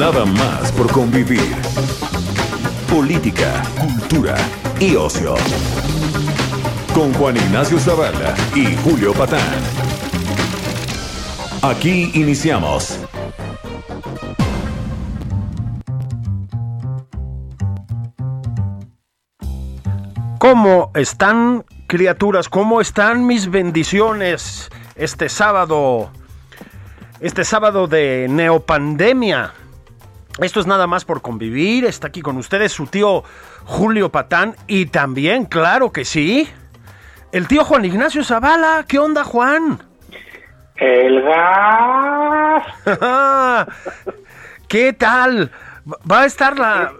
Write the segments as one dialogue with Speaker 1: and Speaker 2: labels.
Speaker 1: Nada más por convivir. Política, cultura y ocio. Con Juan Ignacio Zavala y Julio Patán. Aquí iniciamos.
Speaker 2: ¿Cómo están, criaturas? ¿Cómo están mis bendiciones este sábado? Este sábado de neopandemia. Esto es nada más por convivir. Está aquí con ustedes su tío Julio Patán y también, claro que sí, el tío Juan Ignacio Zavala. ¿Qué onda, Juan?
Speaker 3: El gas.
Speaker 2: ¿Qué tal? Va a estar la.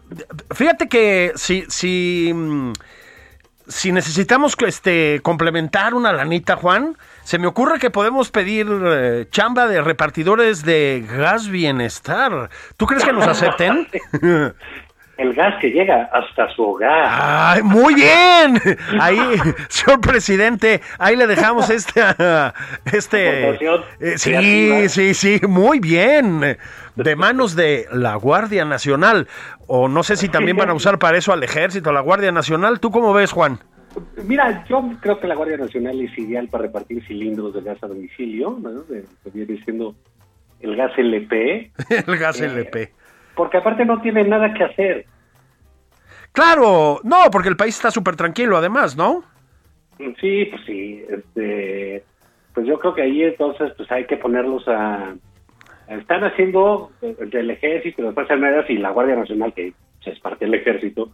Speaker 2: Fíjate que si, si, mm, si necesitamos este, complementar una lanita, Juan, se me ocurre que podemos pedir eh, chamba de repartidores de gas bienestar. ¿Tú crees que nos acepten?
Speaker 3: El gas que llega hasta su hogar.
Speaker 2: ¡Ay, muy bien! Ahí, señor presidente, ahí le dejamos este... este
Speaker 3: Aportación
Speaker 2: eh, sí, sí, sí, muy bien. De manos de la Guardia Nacional. O no sé si también van a usar para eso al ejército, a la Guardia Nacional. ¿Tú cómo ves, Juan?
Speaker 3: Mira, yo creo que la Guardia Nacional es ideal para repartir cilindros de gas a domicilio, ¿no? De- viene siendo el gas LP,
Speaker 2: El gas
Speaker 3: Eh,
Speaker 2: LP.
Speaker 3: porque aparte no tiene nada que hacer.
Speaker 2: Claro, no, porque el país está súper tranquilo además, ¿no?
Speaker 3: Sí, pues sí, este, pues yo creo que ahí entonces pues hay que ponerlos a, están haciendo entre el ejército, las Fuerzas Armadas y la Guardia Nacional que se es parte del ejército,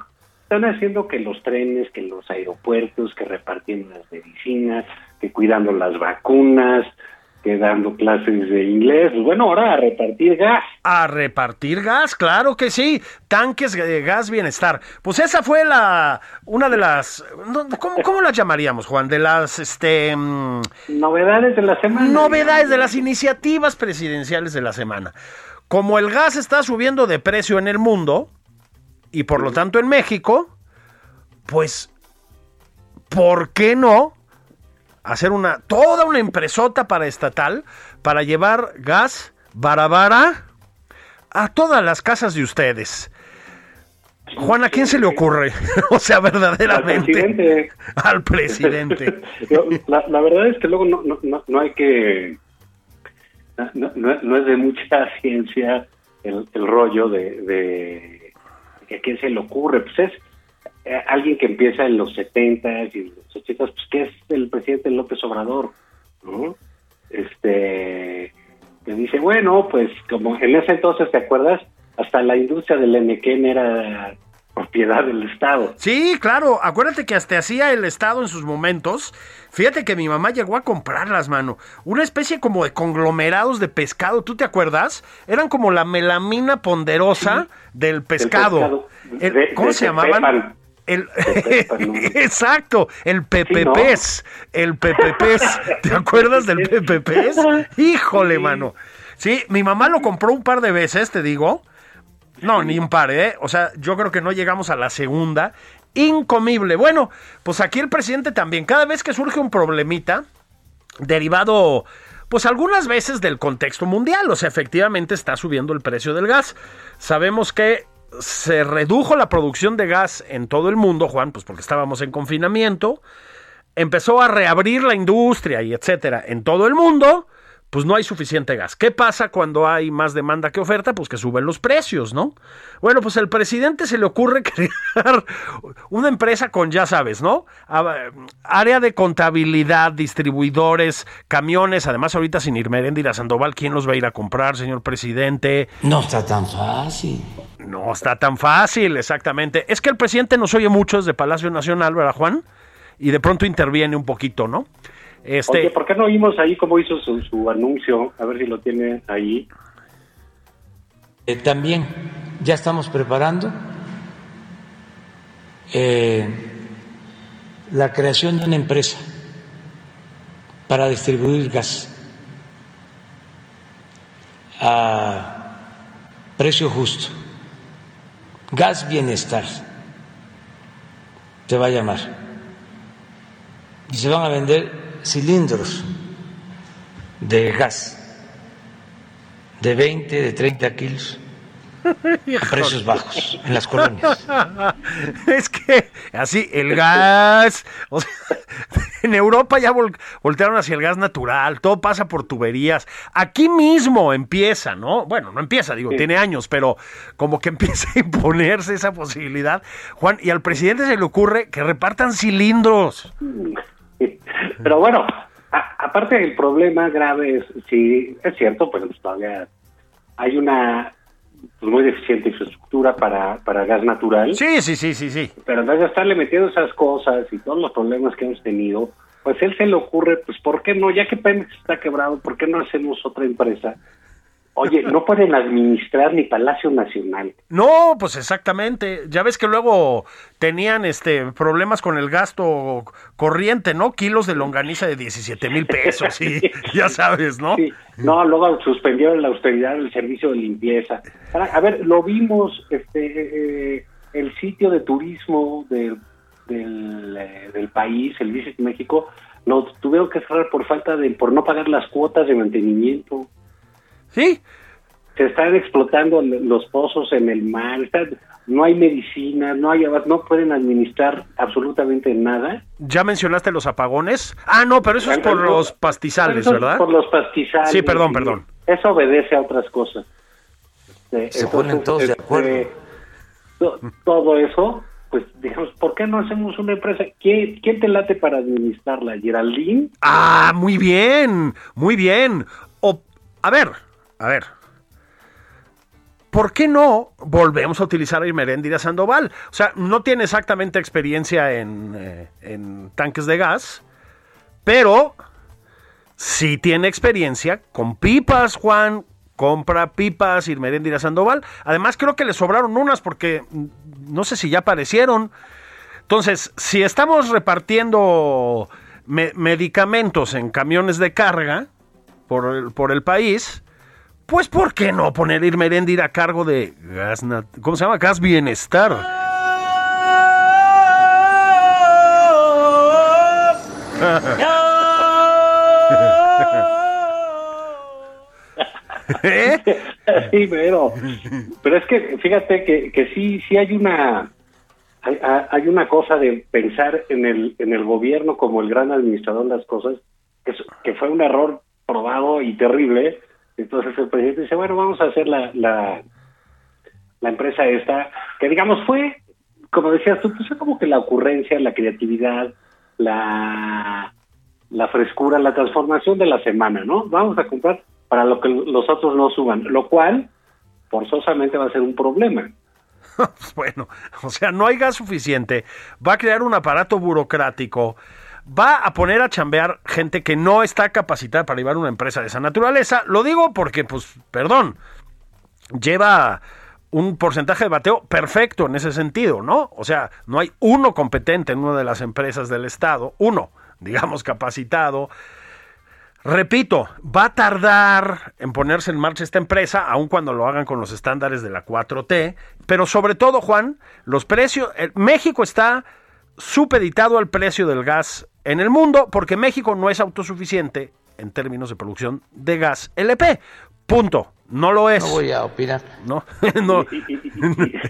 Speaker 3: están haciendo que los trenes, que los aeropuertos, que repartiendo las medicinas, que cuidando las vacunas, que dando clases de inglés, pues bueno, ahora a repartir gas.
Speaker 2: A repartir gas, claro que sí. Tanques de gas bienestar. Pues esa fue la una de las ¿cómo, cómo las llamaríamos, Juan? De las este mm,
Speaker 3: Novedades de la semana.
Speaker 2: novedades de las iniciativas presidenciales de la semana. Como el gas está subiendo de precio en el mundo y por lo tanto en México, pues ¿por qué no hacer una toda una empresota para estatal para llevar gas barabara a todas las casas de ustedes? Juan, ¿a quién se le ocurre? o sea,
Speaker 3: Al
Speaker 2: verdaderamente.
Speaker 3: presidente.
Speaker 2: Al presidente.
Speaker 3: La, la verdad es que luego no, no, no, no hay que... No, no- no es de mucha ciencia el, el rollo de, de que a quién se le ocurre. Pues es eh, alguien que empieza en los 70 y los 80 pues que es el presidente López Obrador. Este, que dice, bueno, pues como en ese entonces, ¿te acuerdas? Hasta la industria del Enequén era propiedad del Estado.
Speaker 2: Sí, claro. Acuérdate que hasta hacía el Estado en sus momentos. Fíjate que mi mamá llegó a comprarlas, mano. Una especie como de conglomerados de pescado. ¿Tú te acuerdas? Eran como la melamina ponderosa del pescado.
Speaker 3: pescado.
Speaker 2: El-
Speaker 3: De-
Speaker 2: ¿Cómo
Speaker 3: de
Speaker 2: se llamaban? El, exacto, el Pepe
Speaker 3: Sí, ¿no?
Speaker 2: Pez, el Pez. ¿Te acuerdas del Pez? Híjole,
Speaker 3: Sí.
Speaker 2: mano. Sí, mi mamá lo compró un par de veces, te digo. No, ni un par, ¿eh? O sea, yo creo que no llegamos a la segunda. Incomible. Bueno, pues aquí el presidente también. Cada vez que surge un problemita derivado, pues algunas veces del contexto mundial. O sea, efectivamente está subiendo el precio del gas. Sabemos que se redujo la producción de gas en todo el mundo, Juan, pues porque estábamos en confinamiento. Empezó a reabrir la industria y etcétera en todo el mundo pues no hay suficiente gas. ¿Qué pasa cuando hay más demanda que oferta? Pues que suben los precios, ¿no? Bueno, pues al presidente se le ocurre crear una empresa con, ya sabes, ¿no? A- Área de contabilidad, distribuidores, camiones, además ahorita sin ir Meréndira Sandoval, ¿quién los va a ir a comprar, señor presidente?
Speaker 4: No está tan fácil.
Speaker 2: No está tan fácil, exactamente. Es que el presidente nos oye mucho desde Palacio Nacional, ¿verdad, Juan? Y de pronto interviene un poquito, ¿no? Este,
Speaker 3: Oye, ¿por qué no oímos ahí cómo hizo su, su anuncio? A ver si lo tiene ahí.
Speaker 4: Eh, también ya estamos preparando eh, la creación de una empresa para distribuir gas a precio justo. Gas Bienestar se va a llamar. Y se van a vender cilindros de gas de 20, de 30 kilos a precios bajos en las colonias.
Speaker 2: es que así, el gas. o sea, en Europa ya vol- voltearon hacia el gas natural, todo pasa por tuberías. Aquí mismo empieza, ¿no? Bueno, no empieza, digo,
Speaker 3: Sí.
Speaker 2: tiene años, pero como que empieza a imponerse esa posibilidad. Juan, y al presidente se le ocurre que repartan cilindros.
Speaker 3: Pero bueno, a- aparte el problema grave es, sí, es cierto, pues todavía hay una pues, muy deficiente infraestructura para, para gas natural.
Speaker 2: Sí, sí, sí, sí, sí.
Speaker 3: Pero en vez de estarle metiendo esas cosas y todos los problemas que hemos tenido, pues él se le ocurre, pues ¿por qué no? Ya que Pemex está quebrado, ¿por qué no hacemos otra empresa? Oye, no pueden administrar ni Palacio Nacional.
Speaker 2: No, pues exactamente. Ya ves que luego tenían este problemas con el gasto corriente, ¿no? Kilos de longaniza de 17 mil pesos, y ya sabes, ¿no?
Speaker 3: Sí, no, luego suspendieron la austeridad del servicio de limpieza. A ver, lo vimos, este, eh, el sitio de turismo del, del, eh, del país, el Visit México, lo tuvieron que cerrar por falta de, por no pagar las cuotas de mantenimiento.
Speaker 2: Sí,
Speaker 3: Se están explotando los pozos en el mar, están- no hay medicina, no hay, no pueden administrar absolutamente nada.
Speaker 2: ya mencionaste los apagones. Ah, no, pero eso es por los pastizales,
Speaker 3: Eso es
Speaker 2: ¿verdad?
Speaker 3: Por los pastizales.
Speaker 2: Sí, perdón, perdón.
Speaker 3: Eso obedece a otras cosas. Eh,
Speaker 4: Se ponen todos de acuerdo.
Speaker 3: to- todo eso, pues digamos, ¿por qué no hacemos una empresa? ¿Quién, quién te late para administrarla? ¿Geraldine?
Speaker 2: Ah, muy bien, muy bien. O, a ver, a ver. ¿Por qué no volvemos a utilizar a Irmeréndira Sandoval? O sea, no tiene exactamente experiencia en, eh, en tanques de gas, pero sí tiene experiencia con pipas, Juan. Compra pipas Irmeréndira Sandoval. Además, creo que le sobraron unas porque no sé si ya aparecieron. Entonces, si estamos repartiendo me- medicamentos en camiones de carga por el, por el país, pues ¿por qué no poner Irmeréndira a cargo de gas, ¿cómo se llama? Gas Bienestar. ¿Eh?
Speaker 3: Sí, pero, pero es que fíjate que, que sí, sí hay una hay, una cosa de pensar en el en el gobierno como el gran administrador de las cosas que, que fue un error probado y terrible. Entonces el presidente dice bueno vamos a hacer la la, la empresa esta que digamos fue como decías tú pues fue como que la ocurrencia, la creatividad, la la frescura, la transformación de la semana, ¿no? Vamos a comprar para lo que los otros no suban, lo cual forzosamente va a ser un problema.
Speaker 2: Bueno, o sea, no hay gas suficiente, va a crear un aparato burocrático, va a poner a chambear gente que no está capacitada para llevar una empresa de esa naturaleza. Lo digo porque, pues, perdón, lleva un porcentaje de bateo perfecto en ese sentido, ¿no? O sea, no hay uno competente en una de las empresas del Estado, uno, digamos, capacitado. Repito, va a tardar en ponerse en marcha esta empresa, aun cuando lo hagan con los estándares de la 4T, pero sobre todo, Juan, los precios, eh, México está supeditado al precio del gas en el mundo porque México no es autosuficiente en términos de producción de gas LP. Punto. No lo es.
Speaker 4: No voy a opinar.
Speaker 2: No, no,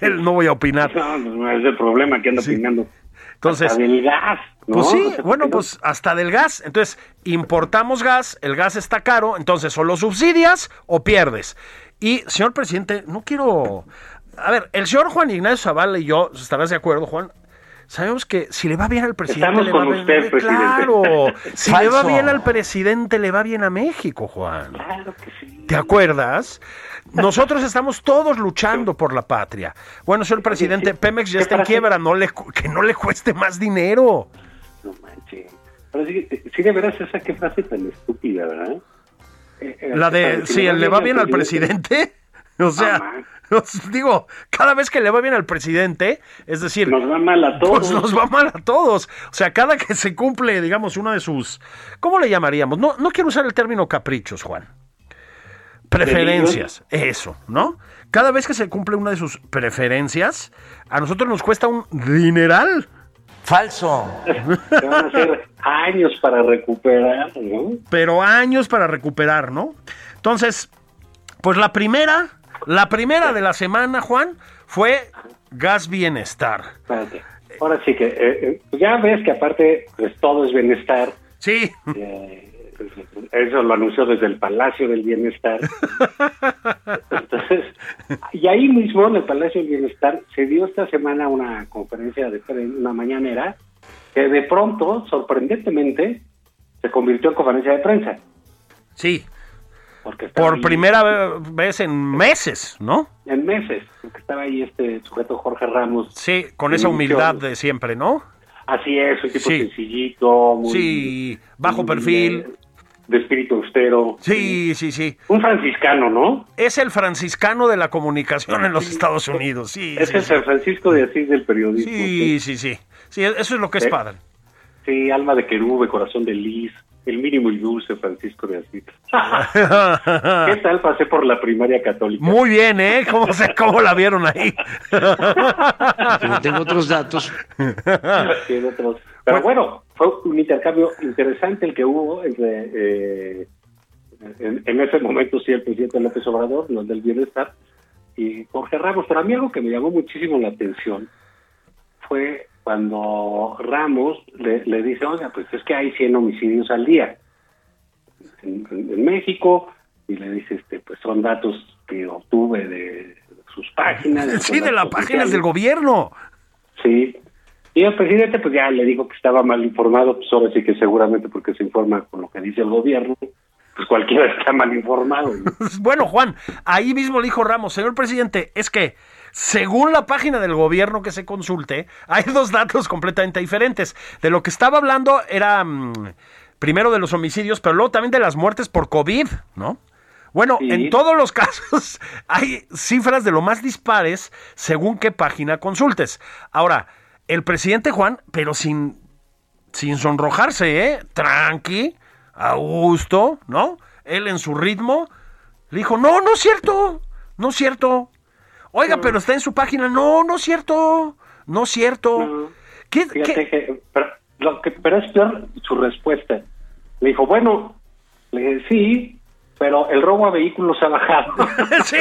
Speaker 2: él no voy a opinar.
Speaker 3: No, no es el problema que anda opinando.
Speaker 2: Entonces,
Speaker 3: Hasta del gas, ¿no?
Speaker 2: Pues sí, bueno, pues hasta del gas. Entonces, importamos gas, el gas está caro, entonces o lo subsidias o pierdes. Y, señor presidente, no quiero... A ver, el señor Juan Ignacio Zavala y yo, estarás de acuerdo, Juan, sabemos que si le va bien al presidente,
Speaker 3: Estamos
Speaker 2: le
Speaker 3: con
Speaker 2: va bien.
Speaker 3: usted, presidente.
Speaker 2: Claro, si le va bien al presidente, le va bien a México, Juan.
Speaker 3: Claro que sí.
Speaker 2: ¿Te acuerdas? Nosotros estamos todos luchando por la patria. Bueno, señor presidente, Pemex ya
Speaker 3: ¿Qué
Speaker 2: está en quiebra, no le, cu- que no le cueste más dinero.
Speaker 3: No manches. Pero sí, sí, de veras esa qué frase tan estúpida, ¿verdad? Eh, eh,
Speaker 2: La de
Speaker 3: si
Speaker 2: si le va bien al presidente, o sea. Os digo, cada vez que le va bien al presidente, es decir,
Speaker 3: Nos va mal a todos.
Speaker 2: pues nos va mal a todos. O sea, cada que se cumple, digamos, uno de sus, ¿cómo le llamaríamos? No, no quiero usar el término caprichos, Juan. Preferencias, eso, ¿no? Cada vez que se cumple una de sus preferencias, a nosotros nos cuesta un dineral.
Speaker 4: Falso.
Speaker 3: Van a hacer años para recuperar, ¿no?
Speaker 2: pero años para recuperar, ¿no? Entonces, pues la primera, la primera de la semana, Juan, fue Gas Bienestar.
Speaker 3: Espérate. Ahora sí que, eh, eh, ya ves que aparte, pues todo es bienestar.
Speaker 2: Sí,
Speaker 3: Eh, eso lo anunció desde el Palacio del Bienestar. Entonces, y ahí mismo, en el Palacio del Bienestar, se dio esta semana una conferencia de pren- una mañanera que de pronto, sorprendentemente, se convirtió en conferencia de prensa.
Speaker 2: sí,
Speaker 3: Porque
Speaker 2: por
Speaker 3: ahí-
Speaker 2: primera ve- vez en meses, ¿no?
Speaker 3: En meses, porque estaba ahí este sujeto Jorge Ramos.
Speaker 2: Sí, con esa humildad de siempre, ¿no?
Speaker 3: Así es, un tipo
Speaker 2: Sí.
Speaker 3: sencillito, muy,
Speaker 2: Sí, bajo
Speaker 3: muy,
Speaker 2: perfil.
Speaker 3: de espíritu austero.
Speaker 2: Sí, sí, sí.
Speaker 3: Un franciscano, ¿no?
Speaker 2: Es el franciscano de la comunicación en los Estados Unidos, sí,
Speaker 3: es
Speaker 2: sí.
Speaker 3: el Francisco de Asís del periodismo.
Speaker 2: Sí, sí, sí. Sí, eso es lo que es
Speaker 3: Eh,
Speaker 2: padre.
Speaker 3: Sí, alma de querube, corazón de lis, el mínimo y dulce Francisco de Asís. ¿Qué tal pasé por la primaria católica?
Speaker 2: Muy bien, ¿eh? ¿Cómo, se, cómo la vieron ahí?
Speaker 4: Pero tengo otros datos.
Speaker 3: Sí, de otros. Pero bueno, fue un intercambio interesante el que hubo entre, eh, en, en ese momento, sí, el presidente López Obrador, los del bienestar, y Jorge Ramos. Pero a mí algo que me llamó muchísimo la atención fue cuando Ramos le, le dice, oiga, pues es que hay 100 homicidios al día en, en- México, y le dice, este pues son datos que obtuve de sus páginas.
Speaker 2: Sí, de las
Speaker 3: las
Speaker 2: páginas del gobierno.
Speaker 3: Sí. Y el presidente pues ya le dijo que estaba mal informado, pues ahora sí que seguramente porque se informa con lo que dice el gobierno, pues cualquiera está mal informado. ¿no?
Speaker 2: Bueno, Juan, ahí mismo le dijo Ramos, señor presidente, es que según la página del gobierno que se consulte, hay dos datos completamente diferentes. De lo que estaba hablando era mm, primero de los homicidios, pero luego también de las muertes por COVID, ¿no? Bueno,
Speaker 3: Sí.
Speaker 2: en todos los casos hay cifras de lo más dispares según qué página consultes. Ahora, el presidente Juan, pero sin, sin sonrojarse, ¿eh? Tranqui, a gusto, ¿no? Él en su ritmo, le dijo, no, no es cierto, no es cierto. Oiga, pero está en su página, no, no es cierto, no es cierto.
Speaker 3: No.
Speaker 2: ¿Qué,
Speaker 3: Fíjate
Speaker 2: qué?
Speaker 3: que, pero, lo que, pero es peor su respuesta. Le dijo, bueno, le dije, sí, pero el robo a vehículos ha bajado.
Speaker 2: sí,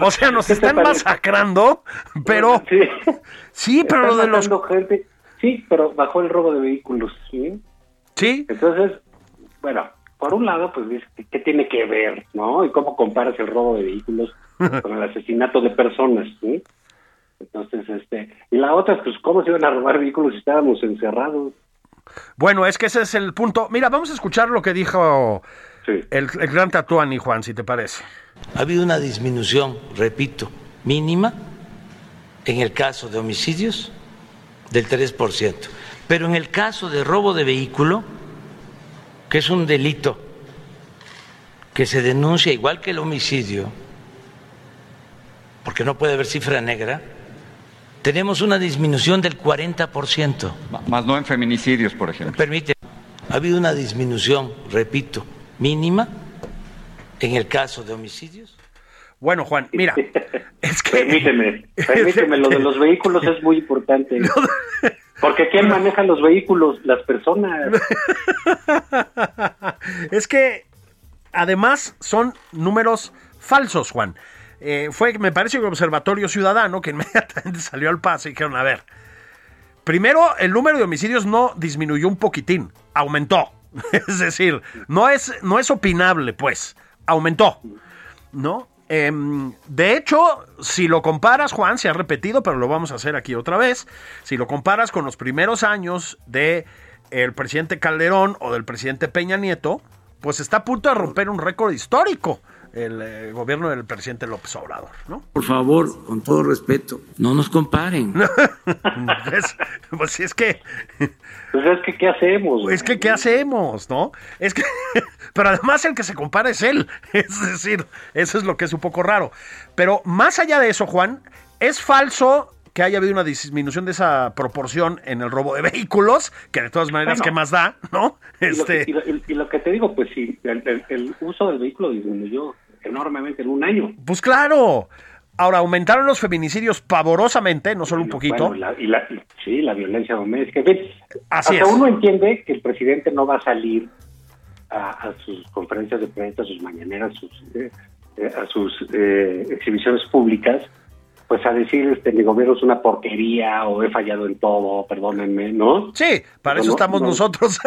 Speaker 2: o sea, nos
Speaker 3: ¿Qué te
Speaker 2: están masacrando, pero
Speaker 3: sí,
Speaker 2: sí, pero lo de los...
Speaker 3: gente. Sí, pero bajó el robo de vehículos. ¿sí?
Speaker 2: Sí,
Speaker 3: Entonces, bueno, por un lado, pues dices, ¿qué tiene que ver, no? ¿Y cómo comparas el robo de vehículos con el asesinato de personas? ¿sí? Entonces, este, y la otra, pues, ¿cómo se iban a robar vehículos si estábamos encerrados?
Speaker 2: bueno, es que ese es el punto. Mira, vamos a escuchar lo que dijo
Speaker 3: Sí.
Speaker 2: el, el gran Tatuani, Juan, si te parece.
Speaker 4: Ha habido una disminución, repito, mínima en el caso de homicidios del 3%. Pero en el caso de robo de vehículo, que es un delito que se denuncia igual que el homicidio, porque no puede haber cifra negra, tenemos una disminución del 40%.
Speaker 5: Ma- Más no en feminicidios, por ejemplo.
Speaker 4: Permite, ha habido una disminución, repito, mínima en el caso de homicidios.
Speaker 2: Bueno, Juan, mira, es que...
Speaker 3: Permíteme, permíteme, lo de los vehículos es muy importante. Porque ¿quién maneja los vehículos? Las personas.
Speaker 2: es que además son números falsos, Juan. Eh, fue, me parece, el Observatorio Ciudadano que inmediatamente salió al paso y dijeron, a ver, primero el número de homicidios no disminuyó un poquitín, aumentó. Es decir, no es, no es opinable, pues, aumentó. ¿No? Em, de hecho, si lo comparas, Juan, se ha repetido, pero lo vamos a hacer aquí otra vez. Si lo comparas con los primeros años de el presidente Calderón o del presidente Peña Nieto, pues está a punto de romper un récord histórico el eh, gobierno del presidente López Obrador, ¿no?
Speaker 6: Por favor, con todo respeto, no nos comparen.
Speaker 2: Es- pues sí, es que,
Speaker 3: Pues es que, ¿qué hacemos?
Speaker 2: es que, ¿qué hacemos, no? Es que, pero además el que se compara es él, es decir, eso es lo que es un poco raro. Pero más allá de eso, Juan, es falso que haya habido una disminución de esa proporción en el robo de vehículos, que de todas maneras,
Speaker 3: Bueno.
Speaker 2: ¿qué más da, no?
Speaker 3: Y lo, que,
Speaker 2: Este,
Speaker 3: y lo- y- y lo que te digo, pues sí, el, el- el uso del vehículo disminuyó enormemente en un año.
Speaker 2: pues claro. Ahora, aumentaron los feminicidios pavorosamente, no solo un poquito.
Speaker 3: Bueno, y la- y la- y- sí, la violencia doméstica. En fin,
Speaker 2: Así
Speaker 3: hasta
Speaker 2: es.
Speaker 3: uno entiende que el presidente no va a salir a, a sus conferencias de prensa, a sus mañaneras, sus, eh, eh, a sus eh, exhibiciones públicas, pues a decir, este, mi gobierno es una porquería o he fallado en todo, perdónenme, ¿no?
Speaker 2: Sí, para eso
Speaker 3: No,
Speaker 2: estamos
Speaker 3: no.
Speaker 2: nosotros.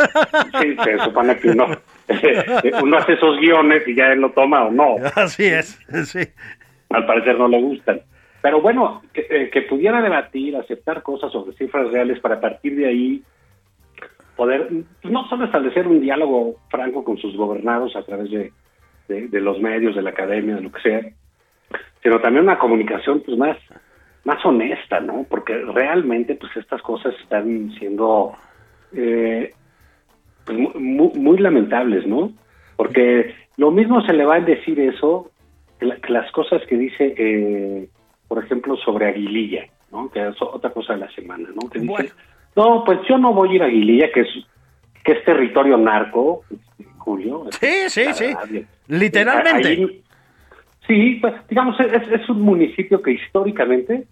Speaker 3: Sí, se supone que uno, uno hace esos guiones y ya él lo toma o no.
Speaker 2: Así es, sí.
Speaker 3: al parecer no le gustan. Pero bueno, que, eh, que pudiera debatir, aceptar cosas sobre cifras reales para a partir de ahí poder pues, no solo establecer un diálogo franco con sus gobernados a través de, de- de los medios, de la academia, de lo que sea, sino también una comunicación pues más más honesta, ¿no? Porque realmente pues estas cosas están siendo eh, pues, mu- mu- muy, lamentables, ¿no? Porque lo mismo se le va a decir eso que, la- que las cosas que dice, eh, por ejemplo, sobre Aguililla, ¿no? Que es otra cosa de la semana, ¿no? Que dice,
Speaker 2: Bueno.
Speaker 3: no, pues yo no voy a ir a Aguililla, que es que es territorio narco, este, Julio.
Speaker 2: Sí, sí, sí. Literalmente.
Speaker 3: Ahí- sí, pues digamos, es, es un municipio que históricamente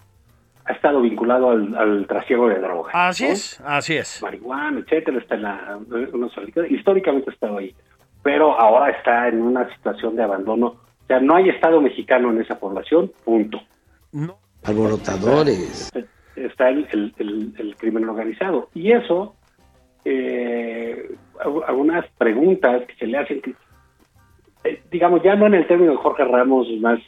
Speaker 3: ha estado vinculado al, al trasiego de drogas.
Speaker 2: Así
Speaker 3: ¿no?
Speaker 2: es, así es.
Speaker 3: marihuana, etcétera, está en la una históricamente ha estado ahí, pero ahora está en una situación de abandono. O sea, no hay Estado mexicano en esa población, punto.
Speaker 2: No,
Speaker 6: Alborotadores.
Speaker 3: Está el, el- el- el crimen organizado. Y eso, eh, al- algunas preguntas que se le hacen, que, eh, digamos, ya no en el término de Jorge Ramos más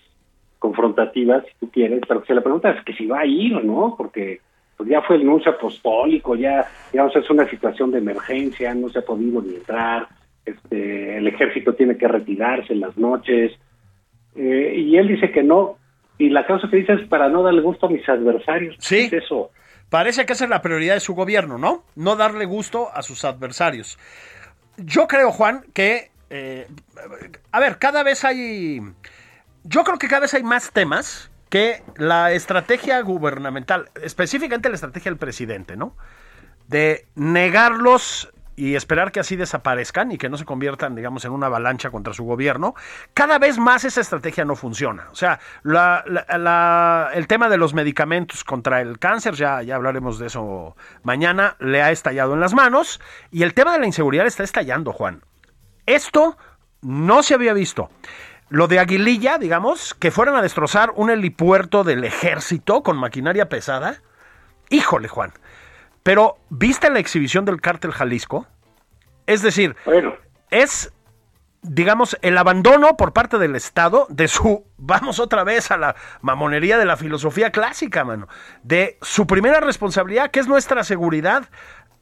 Speaker 3: confrontativas, si tú quieres, pero que se le pregunta es que si va a ir o no, porque pues ya fue el anuncio apostólico, ya, digamos, es una situación de emergencia, no se ha podido ni entrar, este, el ejército tiene que retirarse en las noches, eh, y él dice que no, y la causa que dice es para no darle gusto a mis adversarios.
Speaker 2: Sí.
Speaker 3: ¿Qué es eso?
Speaker 2: Parece que esa es la prioridad de su gobierno, ¿no? No darle gusto a sus adversarios. Yo creo, Juan, que... eh, a ver, cada vez hay... Yo creo que cada vez hay más temas que la estrategia gubernamental, específicamente la estrategia del presidente, ¿no? De negarlos y esperar que así desaparezcan y que no se conviertan, digamos, en una avalancha contra su gobierno, cada vez más esa estrategia no funciona. O sea, la- el tema de los medicamentos contra el cáncer, ya, ya hablaremos de eso mañana, le ha estallado en las manos y el tema de la inseguridad está estallando, Juan. Esto no se había visto. Lo de Aguililla, digamos, que fueran a destrozar un helipuerto del ejército con maquinaria pesada. Híjole, Juan. Pero, ¿viste la exhibición del cártel Jalisco? Es decir,
Speaker 3: Bueno,
Speaker 2: es, digamos, el abandono por parte del Estado de su, vamos otra vez a la mamonería de la filosofía clásica, mano, de su primera responsabilidad, que es nuestra seguridad.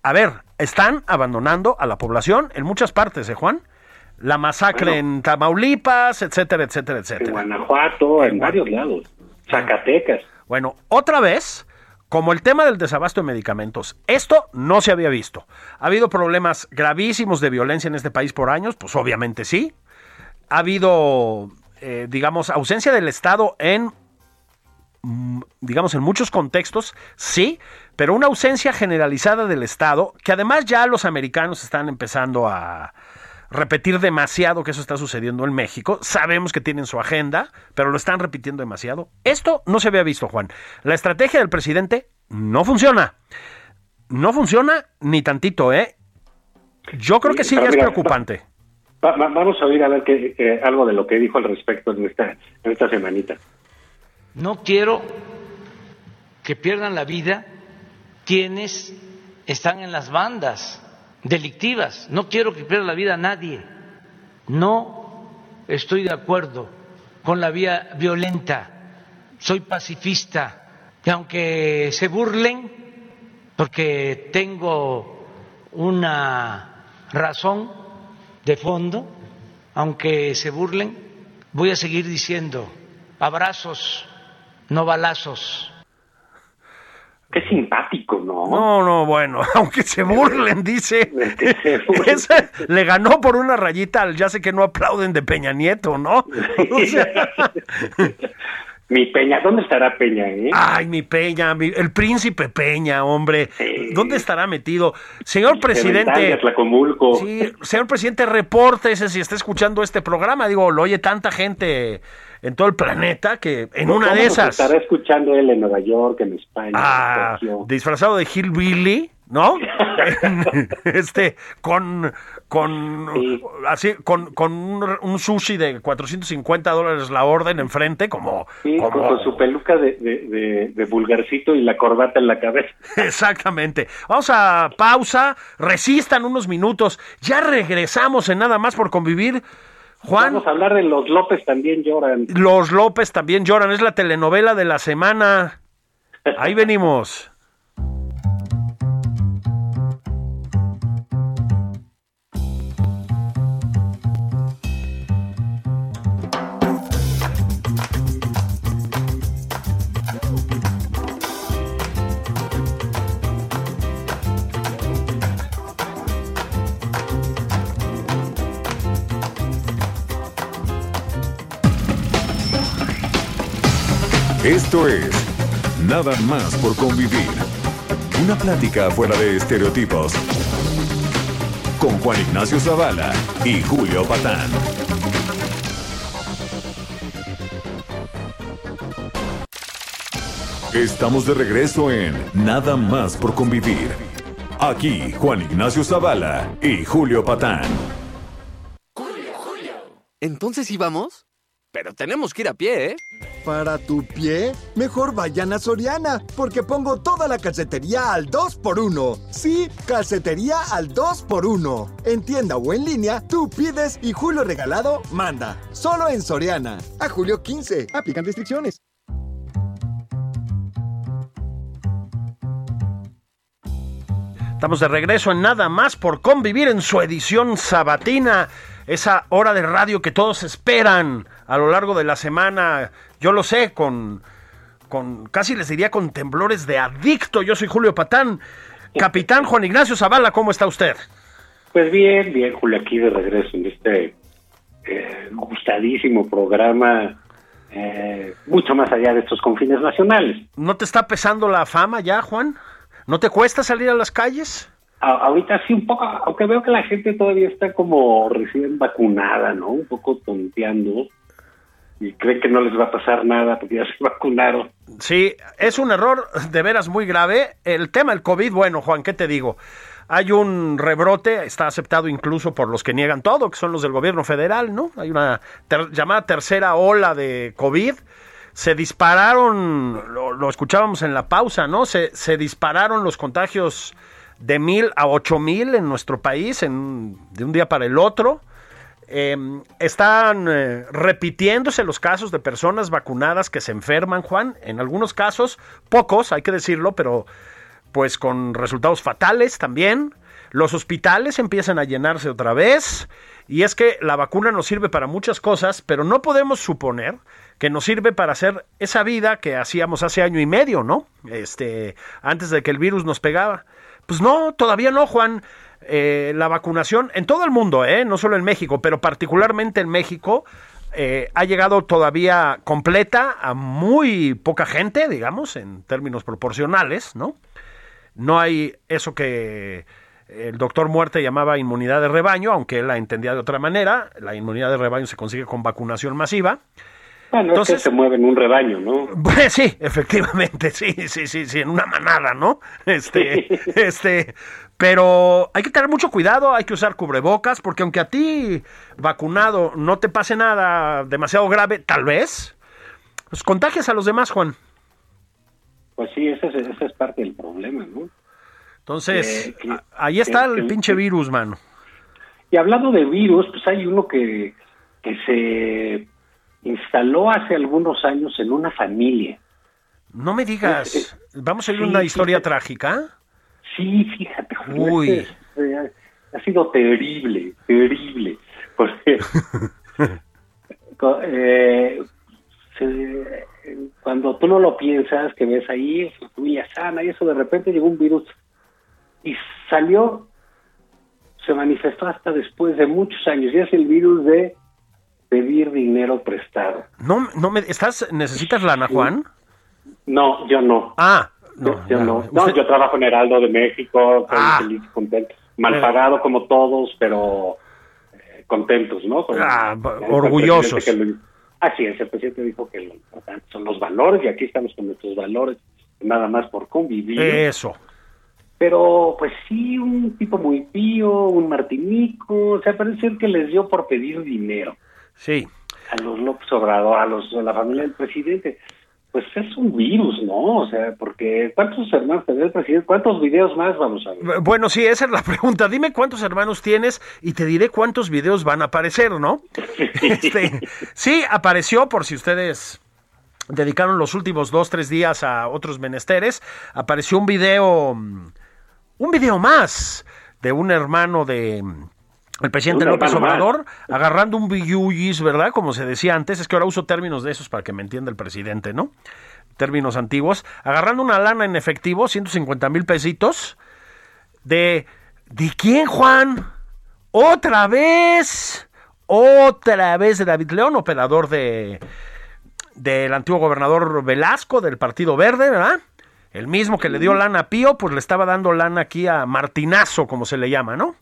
Speaker 2: A ver, están abandonando a la población en muchas partes, ¿eh, Juan? La masacre
Speaker 3: Bueno.
Speaker 2: en Tamaulipas, etcétera, etcétera,
Speaker 3: en
Speaker 2: etcétera.
Speaker 3: Guanajuato, en varios lados, Zacatecas.
Speaker 2: Bueno, otra vez, como el tema del desabasto de medicamentos, esto no se había visto. ¿Ha habido problemas gravísimos de violencia en este país por años? Pues obviamente sí. Ha habido, eh, digamos, ausencia del Estado en, mm, digamos, en muchos contextos, sí, pero una ausencia generalizada del Estado, que además ya los americanos están empezando a repetir demasiado que eso está sucediendo en México. Sabemos que tienen su agenda, pero lo están repitiendo demasiado. Esto no se había visto, Juan. La estrategia del presidente no funciona. No funciona ni tantito, ¿eh? Yo creo que sí, ya es preocupante.
Speaker 3: Va- va- vamos a oír a ver qué, eh, algo de lo que dijo al respecto en esta, en esta semanita.
Speaker 4: No quiero que pierdan la vida quienes están en las bandas delictivas. No quiero que pierda la vida nadie. No estoy de acuerdo con la vía violenta. Soy pacifista. Y aunque se burlen, porque tengo una razón de fondo, aunque se burlen, voy a seguir diciendo abrazos, no balazos.
Speaker 3: Qué simpático, ¿no?
Speaker 2: No, no, bueno, aunque se burlen, dice.
Speaker 3: Se burlen.
Speaker 2: Le ganó por una rayita al ya sé que no aplauden de Peña Nieto, ¿no? O sea,
Speaker 3: Mi Peña, ¿dónde estará Peña, eh?
Speaker 2: ay, mi Peña, mi- el príncipe Peña, hombre.
Speaker 3: Sí.
Speaker 2: ¿Dónde estará metido? Señor presidente. Sí, señor presidente, repórtese si está escuchando este programa. Digo, lo oye tanta gente en todo el planeta que en una
Speaker 3: ¿Cómo
Speaker 2: de esas.
Speaker 3: estará escuchando él en Nueva York, en España,
Speaker 2: Ah,
Speaker 3: en
Speaker 2: disfrazado de Hillbilly, ¿no? este, con, con,
Speaker 3: Sí.
Speaker 2: así, con, con un, sushi de 450 dólares la orden enfrente, como,
Speaker 3: Sí,
Speaker 2: como-
Speaker 3: con su peluca de, de, de- de vulgarcito y la corbata en la cabeza.
Speaker 2: Exactamente. Vamos a pausa, resistan unos minutos, ya regresamos en nada más por convivir. Juan,
Speaker 3: Vamos a hablar de los López también lloran.
Speaker 2: los López también lloran, es la telenovela de la semana. Ahí venimos.
Speaker 1: Esto es Nada más por convivir. Una plática fuera de estereotipos. Con Juan Ignacio Zavala y Julio Patán. Estamos de regreso en Nada más por convivir. Aquí Juan Ignacio Zavala y Julio Patán.
Speaker 7: Entonces íbamos, pero tenemos que ir a pie, ¿eh?
Speaker 8: Para tu pie, mejor vayan a Soriana, porque pongo toda la calcetería al 2x1. Sí, calcetería al 2x1. En tienda o en línea, tú pides y Julio Regalado manda. Solo en Soriana. A julio 15. Aplican restricciones.
Speaker 2: Estamos de regreso en nada más por convivir en su edición sabatina, esa hora de radio que todos esperan a lo largo de la semana. Yo lo sé, con, con casi les diría con temblores de adicto. Yo soy Julio Patán. Capitán Juan Ignacio Zavala, ¿cómo está usted?
Speaker 3: Pues bien, bien, Julio, aquí de regreso en este eh, gustadísimo programa, eh, mucho más allá de estos confines nacionales.
Speaker 2: ¿No te está pesando la fama ya, Juan? ¿No te cuesta salir a las calles?
Speaker 3: A- ahorita sí un poco, aunque veo que la gente todavía está como recién vacunada, ¿no? Un poco tonteando y creen que no les va a pasar nada porque ya se vacunaron.
Speaker 2: Sí, es un error de veras muy grave. El tema del COVID, bueno, Juan, ¿qué te digo? Hay un rebrote, está aceptado incluso por los que niegan todo, que son los del gobierno federal, ¿no? Hay una llamada tercera ola de COVID. Se dispararon, lo, lo escuchábamos en la pausa, ¿no? Se, se dispararon los contagios de mil a ocho mil en nuestro país en, de un día para el otro. Eh, están eh, repitiéndose los casos de personas vacunadas que se enferman, Juan. En algunos casos, pocos, hay que decirlo, pero pues con resultados fatales también. Los hospitales empiezan a llenarse otra vez. Y es que la vacuna nos sirve para muchas cosas, pero no podemos suponer que nos sirve para hacer esa vida que hacíamos hace año y medio, ¿no? Este, antes de que el virus nos pegaba. Pues no, todavía no, Juan. Eh, la vacunación en todo el mundo, ¿eh? no solo en México, pero particularmente en México, eh, ha llegado todavía completa a muy poca gente, digamos, en términos proporcionales, ¿no? No hay eso que el doctor Muerte llamaba inmunidad de rebaño, aunque él la entendía de otra manera. La inmunidad de rebaño se consigue con vacunación masiva.
Speaker 3: Bueno,
Speaker 2: Entonces-
Speaker 3: es que se mueve en un rebaño, ¿no?
Speaker 2: Pues sí, efectivamente, sí, sí, sí, sí, en una manada, ¿no? Este, este, pero hay que tener mucho cuidado, hay que usar cubrebocas, porque aunque a ti vacunado no te pase nada demasiado grave, tal vez, pues contagias a los demás, Juan.
Speaker 3: Pues sí, ese es, ese es parte del problema, ¿no?
Speaker 2: Entonces,
Speaker 3: Eh, que-
Speaker 2: ahí está
Speaker 3: que-
Speaker 2: el
Speaker 3: que-
Speaker 2: pinche virus, mano.
Speaker 3: Y hablando de virus, pues hay uno que, que se instaló hace algunos años en una familia.
Speaker 2: No me digas, vamos a ir a
Speaker 3: Sí,
Speaker 2: una historia
Speaker 3: sí.
Speaker 2: trágica.
Speaker 3: Sí, fíjate,
Speaker 2: Uy.
Speaker 3: eh, ha sido terrible, terrible. Porque eh, se- cuando tú no lo piensas, que ves ahí familia sana y eso, de repente llegó un virus y salió, se manifestó hasta después de muchos años, y es el virus de pedir dinero prestado.
Speaker 2: No, no me, ¿estás, necesitas lana, Juan?
Speaker 3: No, yo no.
Speaker 2: Ah, no,
Speaker 3: yo no. No, yo trabajo en Heraldo de México,
Speaker 2: Ah.
Speaker 3: feliz contento. Mal
Speaker 2: Eh.
Speaker 3: pagado como todos, pero eh, contentos, ¿no? Con-
Speaker 2: Ah,
Speaker 3: el
Speaker 2: orgullosos.
Speaker 3: lo- Así es, el presidente dijo que lo importante son los valores y aquí estamos con nuestros valores, nada más por convivir.
Speaker 2: Eso.
Speaker 3: Pero pues sí, un tipo muy pío, un martinico, o sea, parece ser que les dio por pedir dinero
Speaker 2: Sí.
Speaker 3: a los López Obrador, a, los, a la familia del presidente. Pues es un virus, ¿no? O sea, porque ¿cuántos hermanos tendrá el presidente? ¿Cuántos videos más vamos a ver?
Speaker 2: Bueno, sí, esa es la pregunta. Dime cuántos hermanos tienes y te diré cuántos videos van a aparecer, ¿no? Este, sí, apareció, por si ustedes dedicaron los últimos dos, tres días a otros menesteres, apareció un video, mm, un video más de un hermano de mm, el presidente López. Obrador agarrando un billuyis, ¿verdad? Como se decía antes, es que ahora uso términos de esos para que me entienda el presidente, ¿no? Términos antiguos, agarrando una lana en efectivo, 150 mil pesitos, de... ¿De quién, Juan? Otra vez, otra vez de David León, operador de del antiguo gobernador Velasco del Partido Verde, ¿verdad? El mismo que le dio lana a Pío, pues le estaba dando lana aquí a Martinazo, como se le llama, ¿no?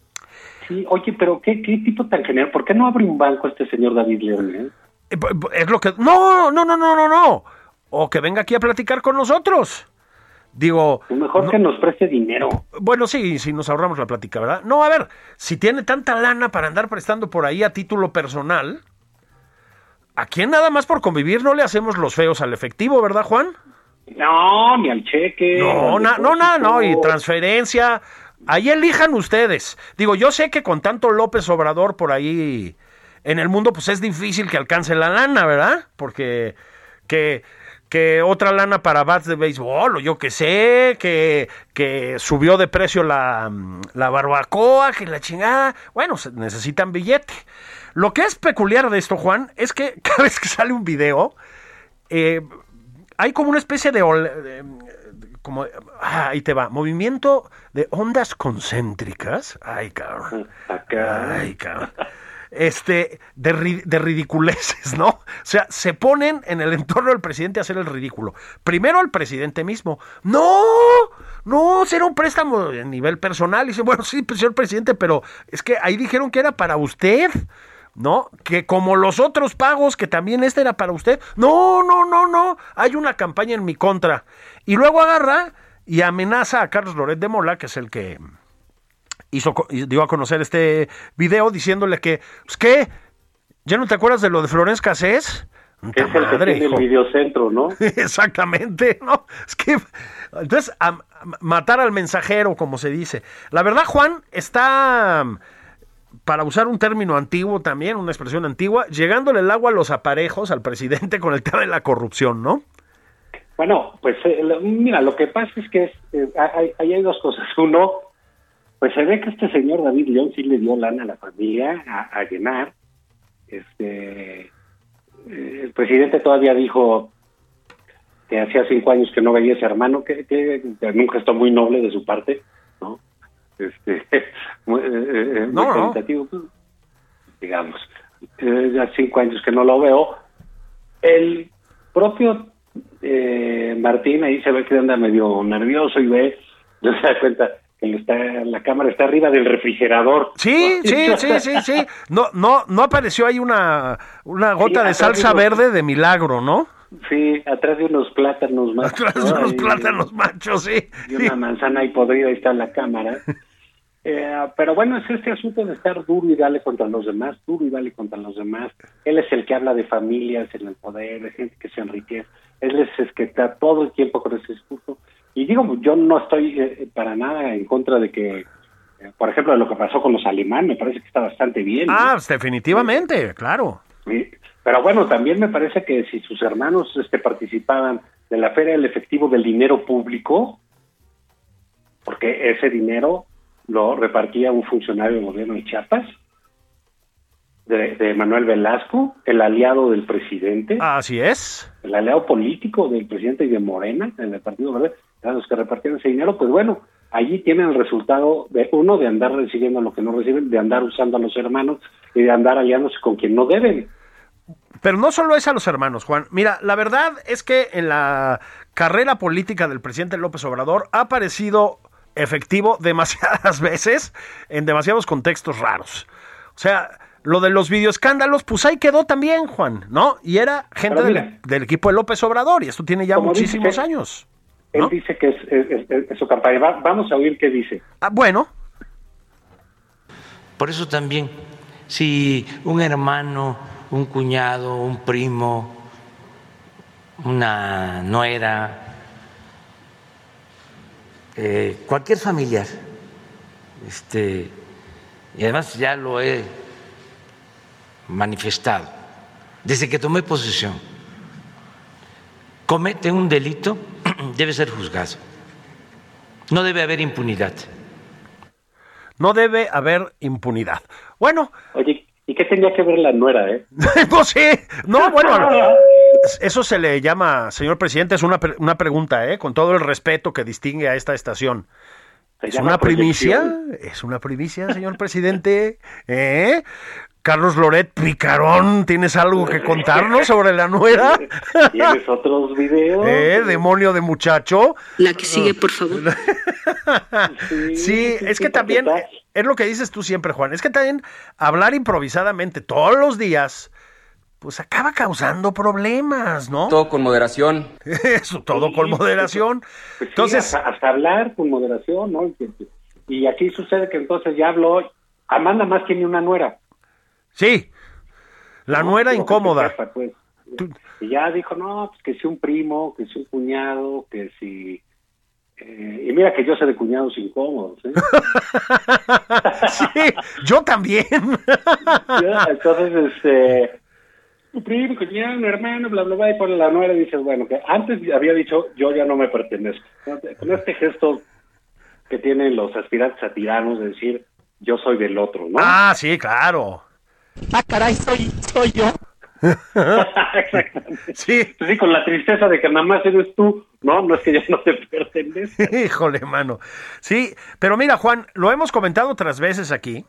Speaker 3: Sí, oye, pero ¿qué, qué tipo tan genial? ¿Por qué no abre un banco este señor David León? eh?
Speaker 2: Eh, Es lo que... No, no, no, no, no, no. O que venga aquí a platicar con nosotros. Digo...
Speaker 3: Pues mejor
Speaker 2: no-
Speaker 3: que nos preste dinero.
Speaker 2: Bueno, sí, si nos ahorramos la plática, ¿verdad? No, a ver, si tiene tanta lana para andar prestando por ahí a título personal, ¿a quién nada más por convivir no le hacemos los feos al efectivo, verdad, Juan?
Speaker 3: No, ni al cheque.
Speaker 2: No, na- no, nada, no, y transferencia. Ahí elijan ustedes. Digo, yo sé que con tanto López Obrador por ahí en el mundo, pues es difícil que alcance la lana, ¿verdad? Porque que, que otra lana para bats de béisbol, o yo que sé, que, que subió de precio la, la barbacoa, que la chingada. Bueno, se- necesitan billete. Lo que es peculiar de esto, Juan, es que cada vez que sale un video, eh, hay como una especie de, de- como ah, ahí te va, movimiento de ondas concéntricas. Ay, cabrón.
Speaker 3: Acá.
Speaker 2: Ay, cabrón. Este, de, ri- de ridiculeces, ¿no? O sea, se ponen en el entorno del presidente a hacer el ridículo. Primero al presidente mismo. No, no, será un préstamo a nivel personal. Y dice, bueno, sí, pues, señor presidente, pero es que ahí dijeron que era para usted. ¿No? Que como los otros pagos, que también este era para usted. No, no, no, no. Hay una campaña en mi contra. Y luego agarra y amenaza a Carlos Loret de Mola, que es el que hizo, dio a conocer este video diciéndole que, pues, ¿qué? ¿Ya no te acuerdas de lo de Florence Cassés?
Speaker 3: Que es el que tiene el videocentro, ¿no?
Speaker 2: Exactamente, ¿no? Es que, entonces, a- a matar al mensajero, como se dice. La verdad, Juan, está, para usar un término antiguo también, una expresión antigua, llegándole el agua a los aparejos al presidente con el tema de la corrupción, ¿no?
Speaker 3: Bueno, pues eh, mira, lo que pasa es que es, eh, hay, hay dos cosas. Uno, pues se ve que este señor David León sí le dio lana a la familia a, llenar. Este, eh, el presidente todavía dijo que hacía cinco años que no veía ese hermano, que, que, que gesto muy noble de su parte. Este, muy, eh, eh, muy
Speaker 2: No, no.
Speaker 3: caritativo, pues, digamos. Eh, ya cinco años que no lo veo. El propio eh, Martín ahí se ve que anda medio nervioso y ve, no se da cuenta que está, la cámara está arriba del refrigerador.
Speaker 2: Sí, sí, sí, sí, sí. No, no, no apareció ahí una, una gota
Speaker 3: Sí,
Speaker 2: de salsa verde de milagro, ¿no?
Speaker 3: Sí, atrás de unos plátanos.
Speaker 2: Atrás de unos plátanos machos, sí.
Speaker 3: Y una manzana ahí podrida, ahí está la cámara. Eh, pero bueno, es este asunto de estar duro y dale contra los demás, duro y dale contra los demás. Él es el que habla de familias en el poder, de gente que se enriquece. Él es el que está todo el tiempo con ese discurso. Y digo, yo no estoy eh, para nada en contra de que, eh, por ejemplo, de lo que pasó con los alemanes, me parece que está bastante bien.
Speaker 2: Ah, definitivamente, claro.
Speaker 3: Pero bueno, también me parece que si sus hermanos este, participaban de la Feria del Efectivo del Dinero Público, porque ese dinero lo repartía un funcionario del gobierno de Chiapas, de, de Manuel Velasco, el aliado del presidente,
Speaker 2: Así es.
Speaker 3: el aliado político del presidente y de Morena, en el Partido Verde, eran los que repartieron ese dinero, pues bueno, allí tienen el resultado de uno, de andar recibiendo lo que no reciben, de andar usando a los hermanos y de andar aliándose con quien no deben.
Speaker 2: Pero no solo es a los hermanos, Juan. Mira, la verdad es que en la carrera política del presidente López Obrador ha parecido efectivo demasiadas veces en demasiados contextos raros. O sea, lo de los videoescándalos, pues ahí quedó también, Juan, ¿no? Y era gente del, equipo de López Obrador, y esto tiene ya muchísimos
Speaker 3: dice-
Speaker 2: años.
Speaker 3: Él dice que es, es- es- es su campaña. Va- vamos a oír qué dice.
Speaker 2: Ah, bueno,
Speaker 4: Por eso también, si un hermano, un cuñado, un primo, una nuera, eh, cualquier familiar, este, y además ya lo he manifestado, desde que tomé posesión, comete un delito, debe ser juzgado. No debe haber impunidad.
Speaker 2: no debe haber impunidad. Bueno,
Speaker 3: Oye, ¿y qué tenía que ver la nuera, eh?
Speaker 2: no sé, no, bueno, eso se le llama, señor presidente, es una, pre- una pregunta, ¿eh? Con todo el respeto que distingue a esta estación.
Speaker 3: Se
Speaker 2: ¿Es una primicia?
Speaker 3: proyección.
Speaker 2: ¿Es una primicia, señor presidente? ¿Eh? Carlos Loret Picarón, ¿tienes algo que contarnos sobre la nuera?
Speaker 3: ¿Tienes otros videos?
Speaker 2: ¿Eh? Demonio de muchacho.
Speaker 9: La que sigue, por favor.
Speaker 2: Sí, es que también, es lo que dices tú siempre, Juan, es que también hablar improvisadamente todos los días, pues acaba causando problemas, ¿no?
Speaker 7: Todo con moderación.
Speaker 2: Eso, todo con moderación.
Speaker 3: Pues sí,
Speaker 2: Entonces,
Speaker 3: hasta, hasta hablar con moderación, ¿no? Y- Y aquí sucede que entonces ya habló. Amanda más tiene una nuera.
Speaker 2: sí, la
Speaker 3: ¿no?
Speaker 2: nuera incómoda.
Speaker 3: pues. Y ya dijo, no, pues que si un primo, que si un cuñado, que si... eh, y mira que yo sé de cuñados incómodos, ¿eh?
Speaker 2: Sí, yo también.
Speaker 3: Entonces, este... Tu primo, cuñado, un hermano, bla, bla, bla, y pone la nuera y dices, bueno, que antes había dicho, yo ya no me pertenezco. Con este gesto que tienen los aspirantes a tiranos de decir, yo soy del otro, ¿no?
Speaker 2: Ah, sí, claro.
Speaker 9: Ah, caray, soy, soy yo.
Speaker 3: Exactamente.
Speaker 2: Sí.
Speaker 3: Sí, con la tristeza de que nada más eres tú, no, no es que ya no te pertenezca.
Speaker 2: Híjole, mano. Sí, pero mira, Juan, lo hemos comentado otras veces aquí.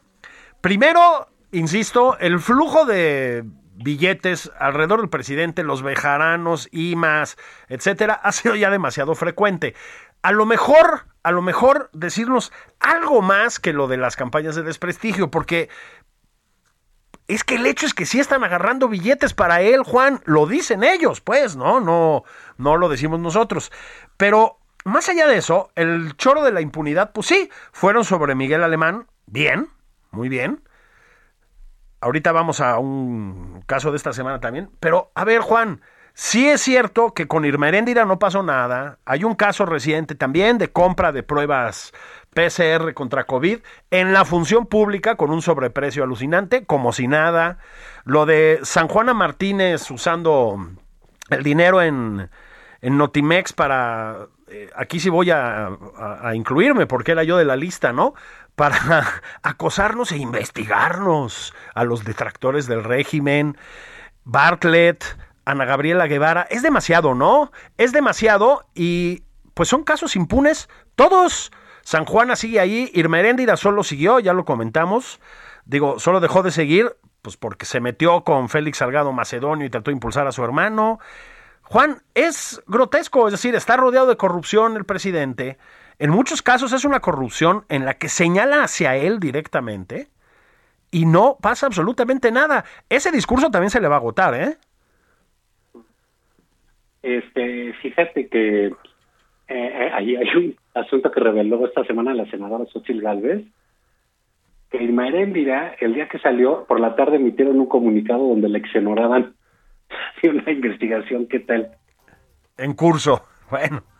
Speaker 2: Primero, insisto, el flujo de billetes alrededor del presidente, los bejaranos, IMAS, etcétera, ha sido ya demasiado frecuente. A lo mejor, a lo mejor decirnos algo más que lo de las campañas de desprestigio, porque es que el hecho es que sí están agarrando billetes para él, Juan. Lo dicen ellos, pues, ¿no? No, no lo decimos nosotros. Pero más allá de eso, el choro de la impunidad, pues sí, fueron sobre Miguel Alemán. Bien, muy bien. Ahorita vamos a un caso de esta semana también. Pero, a ver, Juan, sí es cierto que con Irma Heréndira no pasó nada. Hay un caso reciente también de compra de pruebas PCR contra COVID en la función pública con un sobreprecio alucinante, como si nada. Lo de San Juana Martínez usando el dinero en, en Notimex para... eh, aquí sí voy a, incluirme porque era yo de la lista, ¿no? Para acosarnos e investigarnos a los detractores del régimen. Bartlett, Ana Gabriela Guevara, es demasiado, ¿no? Es demasiado y pues son casos impunes todos. San Juana sigue ahí, Irma Heréndira solo siguió, ya lo comentamos. Digo, solo dejó de seguir pues porque se metió con Félix Salgado Macedonio y trató de impulsar a su hermano. Juan, es grotesco, es decir, está rodeado de corrupción el presidente. En muchos casos es una corrupción en la que señala hacia él directamente y no pasa absolutamente nada. Ese discurso también se le va a agotar, ¿eh?
Speaker 3: Este, fíjate que eh, eh, ahí hay un asunto que reveló esta semana la senadora Xochitl Galvez, que Irma Heréndira, el día que salió, por la tarde emitieron un comunicado donde le exonoraban de una investigación, ¿qué tal?
Speaker 2: En curso. Bueno.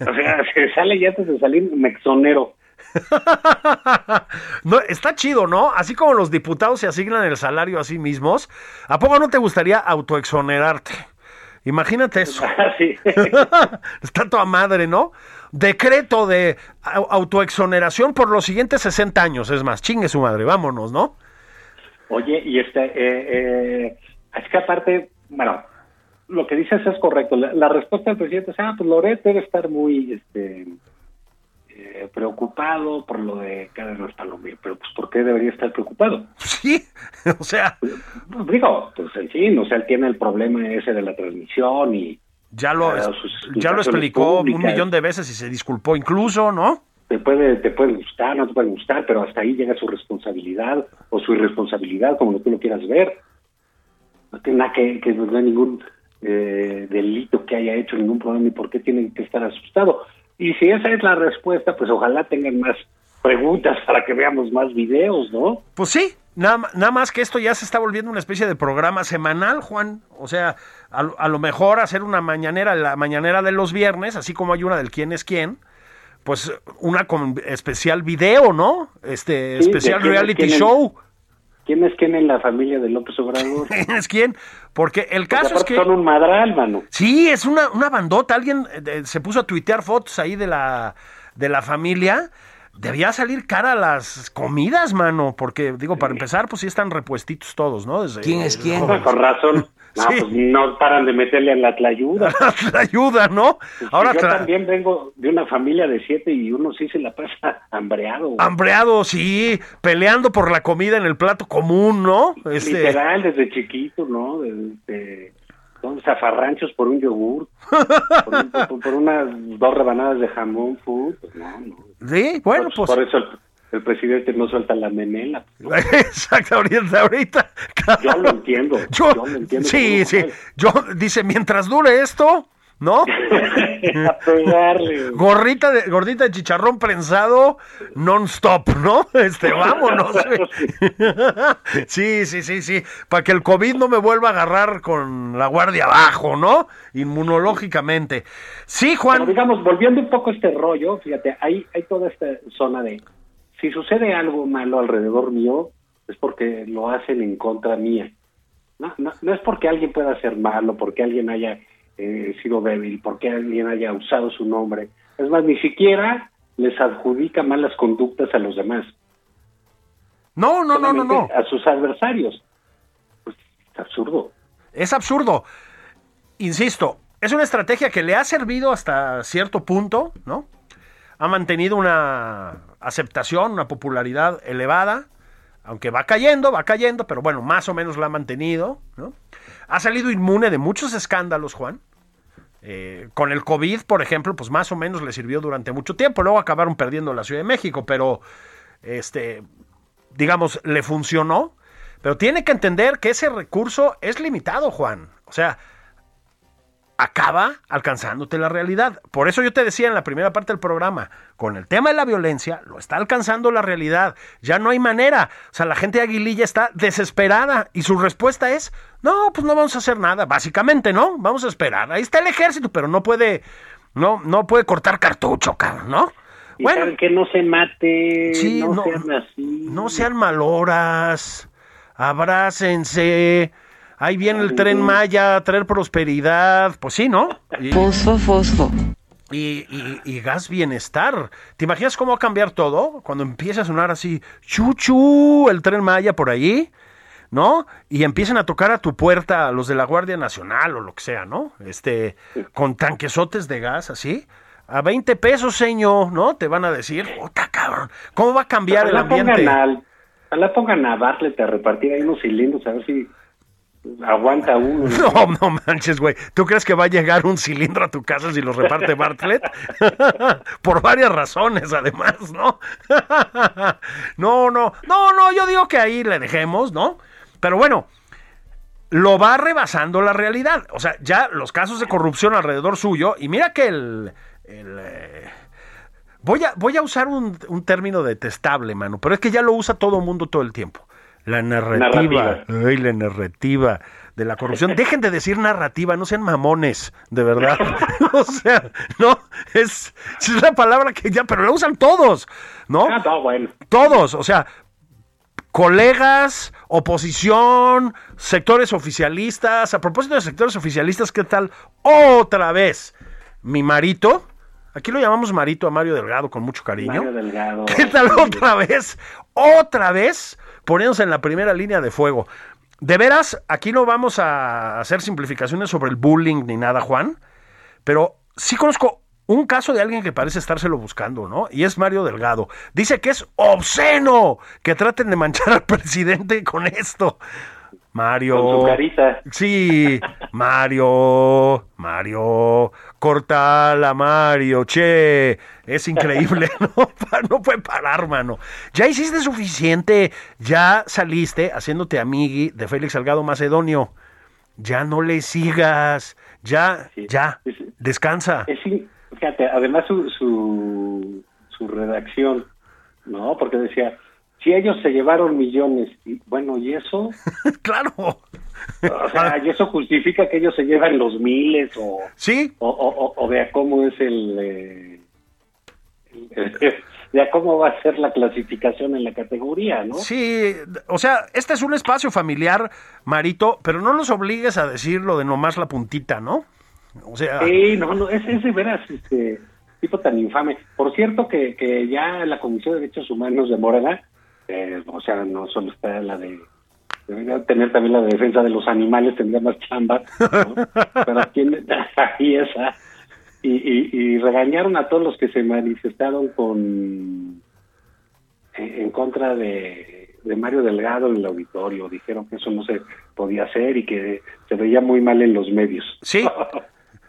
Speaker 3: O sea, se sale ya antes de salir, me exonero.
Speaker 2: no, está chido, ¿no? Así como los diputados se asignan el salario a sí mismos, ¿a poco no te gustaría autoexonerarte? Imagínate eso.
Speaker 3: Ah, sí.
Speaker 2: Está toda madre, ¿no? Decreto de au- autoexoneración por los siguientes 60 años, es más, chingue su madre, vámonos, ¿no?
Speaker 3: Oye, y este, eh, eh, es que aparte, bueno, lo que dices es correcto. La, la respuesta del presidente es, ah, pues Loret debe estar muy, este, eh, preocupado por lo de Cadena Palomir. Pero, pues, ¿por qué debería estar preocupado?
Speaker 2: Sí, o sea,
Speaker 3: Pues, digo, pues, en fin, o sea, él tiene el problema ese de la transmisión y
Speaker 2: ya lo,
Speaker 3: Ah,
Speaker 2: ya lo explicó un millón de veces y se disculpó incluso, ¿no?
Speaker 3: te puede, te puede gustar, no te puede gustar, pero hasta ahí llega su responsabilidad o su irresponsabilidad, como tú lo quieras ver. No tiene nada que, que no hay ningún eh, delito que haya hecho, ningún problema, y por qué tienen que estar asustados. Y si esa es la respuesta, pues ojalá tengan más preguntas para que veamos más videos, ¿no?
Speaker 2: Pues sí, nada, nada más que esto ya se está volviendo una especie de programa semanal, Juan. O sea, a, lo- a lo mejor hacer una mañanera, la mañanera de los viernes, así como hay una del quién es quién, pues una con especial video, ¿no? Este,
Speaker 3: Sí,
Speaker 2: especial
Speaker 3: es
Speaker 2: reality show.
Speaker 3: ¿Quién es quién en la familia de López Obrador?
Speaker 2: ¿Quién es quién? Porque el
Speaker 3: Porque
Speaker 2: caso es que...
Speaker 3: son un madral, mano.
Speaker 2: Sí, es una, una bandota. Alguien eh, se puso a tuitear fotos ahí de la, de la familia. Debía salir cara las comidas, mano. Porque, digo, para empezar, pues sí están repuestitos todos, ¿no? Desde-
Speaker 6: ¿Quién es quién?
Speaker 3: Con razón. No,
Speaker 2: Sí.
Speaker 3: pues no paran de meterle a la tlayuda.
Speaker 2: la ayuda, ¿no? Ahora
Speaker 3: yo también vengo de una familia de siete y uno sí se la pasa hambreado. güey.
Speaker 2: hambreado, sí, peleando por la comida en el plato común, ¿no? Este,
Speaker 3: Literal, desde chiquito, ¿no? De, de- son zafarranchos por un yogur, por, un- por- por unas dos rebanadas de jamón, food, pues no, no.
Speaker 2: Sí, bueno, pues.
Speaker 3: Por eso el, presidente no suelta la memela.
Speaker 2: Exacto, ahorita, ahorita.
Speaker 3: Yo lo entiendo.
Speaker 2: Yo-
Speaker 3: yo lo entiendo.
Speaker 2: sí, sí. Yo, dice, mientras dure esto, ¿no? Gorrita de, gordita de chicharrón prensado non-stop, ¿no? Este, vámonos. sí, sí, sí, sí. Para que el COVID no me vuelva a agarrar con la guardia abajo, ¿no? Inmunológicamente. Sí,
Speaker 3: Pero
Speaker 2: Juan.
Speaker 3: digamos, volviendo un poco a este rollo, fíjate, hay, hay toda esta zona de, si sucede algo malo alrededor mío, es porque lo hacen en contra mía. No, no, no es porque alguien pueda ser malo, porque alguien haya eh, sido débil, porque alguien haya usado su nombre. Es más, ni siquiera les adjudica malas conductas a los demás.
Speaker 2: No, no, no, no, no.
Speaker 3: A sus adversarios. Pues, es absurdo.
Speaker 2: Es absurdo. Insisto, es una estrategia que le ha servido hasta cierto punto, ¿no? Ha mantenido una aceptación, una popularidad elevada, aunque va cayendo, va cayendo, pero bueno, más o menos la ha mantenido, ¿no? Ha salido inmune de muchos escándalos, Juan. Eh, con el COVID, por ejemplo, pues más o menos le sirvió durante mucho tiempo. Luego acabaron perdiendo la Ciudad de México, pero este, digamos, le funcionó. Pero tiene que entender que ese recurso es limitado, Juan. O sea, acaba alcanzándote la realidad. Por eso yo te decía en la primera parte del programa, con el tema de la violencia, lo está alcanzando la realidad. Ya no hay manera. O sea, la gente de Aguililla está desesperada y su respuesta es, no, pues no vamos a hacer nada. Básicamente, ¿no? Vamos a esperar. Ahí está el ejército, pero no puede, no, no puede cortar cartucho, cabrón, ¿no?
Speaker 3: Y
Speaker 2: Bueno,
Speaker 3: que no se mate,
Speaker 2: Sí,
Speaker 3: no,
Speaker 2: no-
Speaker 3: sean así.
Speaker 2: no sean maloras, abrácense. Ahí viene el tren Maya a traer prosperidad. Pues sí, ¿no? Y,
Speaker 9: Fosfo, fosfo.
Speaker 2: y- y- y gas bienestar. ¿Te imaginas cómo va a cambiar todo? Cuando empiece a sonar así, chuchu, el tren Maya por ahí, ¿no? Y empiecen a tocar a tu puerta los de la Guardia Nacional o lo que sea, ¿no? Este, con tanquesotes de gas así. A 20 pesos, señor, ¿no? Te van a decir, puta cabrón, ¿cómo va a cambiar el
Speaker 3: Ojalá
Speaker 2: ambiente?
Speaker 3: pongan al- ojalá pongan a Bartlett a repartir ahí unos cilindros a ver si aguanta uno.
Speaker 2: No, no manches, güey. ¿Tú crees que va a llegar un cilindro a tu casa si lo reparte Bartlett? Por varias razones, además, ¿no? no, no, no, no, yo digo que ahí le dejemos, ¿no? Pero bueno, lo va rebasando la realidad. O sea, ya los casos de corrupción alrededor suyo, y mira que el... eh, Voy a, voy a usar un, un término detestable, mano, pero es que ya lo usa todo el mundo todo el tiempo. La narrativa.
Speaker 3: Narrativa.
Speaker 2: Ay, la narrativa de la corrupción. Dejen de decir narrativa, no sean mamones, de verdad. o sea, no, es, es la palabra que ya, pero la usan todos, ¿no?
Speaker 3: Ah, no, bueno.
Speaker 2: Todos, o sea, colegas, oposición, sectores oficialistas. A propósito de sectores oficialistas, ¿qué tal? Otra vez, mi marito, Aquí lo llamamos Marito a Mario Delgado con mucho cariño.
Speaker 3: Mario Delgado.
Speaker 2: ¿Qué tal otra vez? Otra vez poniéndose en la primera línea de fuego. De veras, aquí no vamos a hacer simplificaciones sobre el bullying ni nada, Juan, pero sí conozco un caso de alguien que parece estárselo buscando, ¿no? Y es Mario Delgado. Dice que es obsceno que traten de manchar al presidente con esto. Mario.
Speaker 3: Con su carita.
Speaker 2: Sí, Mario, Mario, cortala, Mario, che, es increíble, no, no puede parar, mano. Ya hiciste suficiente, ya saliste haciéndote amigui de Félix Salgado Macedonio. Ya no le sigas, ya, ya, descansa.
Speaker 3: Es, fíjate, además su, su, su redacción, ¿no? Porque decía, si ellos se llevaron millones, y bueno, ¿y eso?
Speaker 2: claro.
Speaker 3: O sea, ¿y eso justifica que ellos se llevan los miles o...
Speaker 2: Sí.
Speaker 3: O, o, o vea cómo es el... Eh, el vea cómo va a ser la clasificación en la categoría, ¿no?
Speaker 2: Sí, o sea, este es un espacio familiar, Marito, pero no nos obligues a decirlo de nomás la puntita, ¿no? O sea...
Speaker 3: Sí, no, no, es, es de veras, este tipo tan infame. Por cierto que, que ya la Comisión de Derechos Humanos de Morena eh, o sea, no solo está la de debería tener también la defensa de los animales, tendría más chamba, ¿no? pero tiene ahí esa. Y, y, y, regañaron a todos los que se manifestaron con en, en contra de, de, Mario Delgado en el auditorio. Dijeron que eso no se podía hacer y que se veía muy mal en los medios.
Speaker 2: Sí,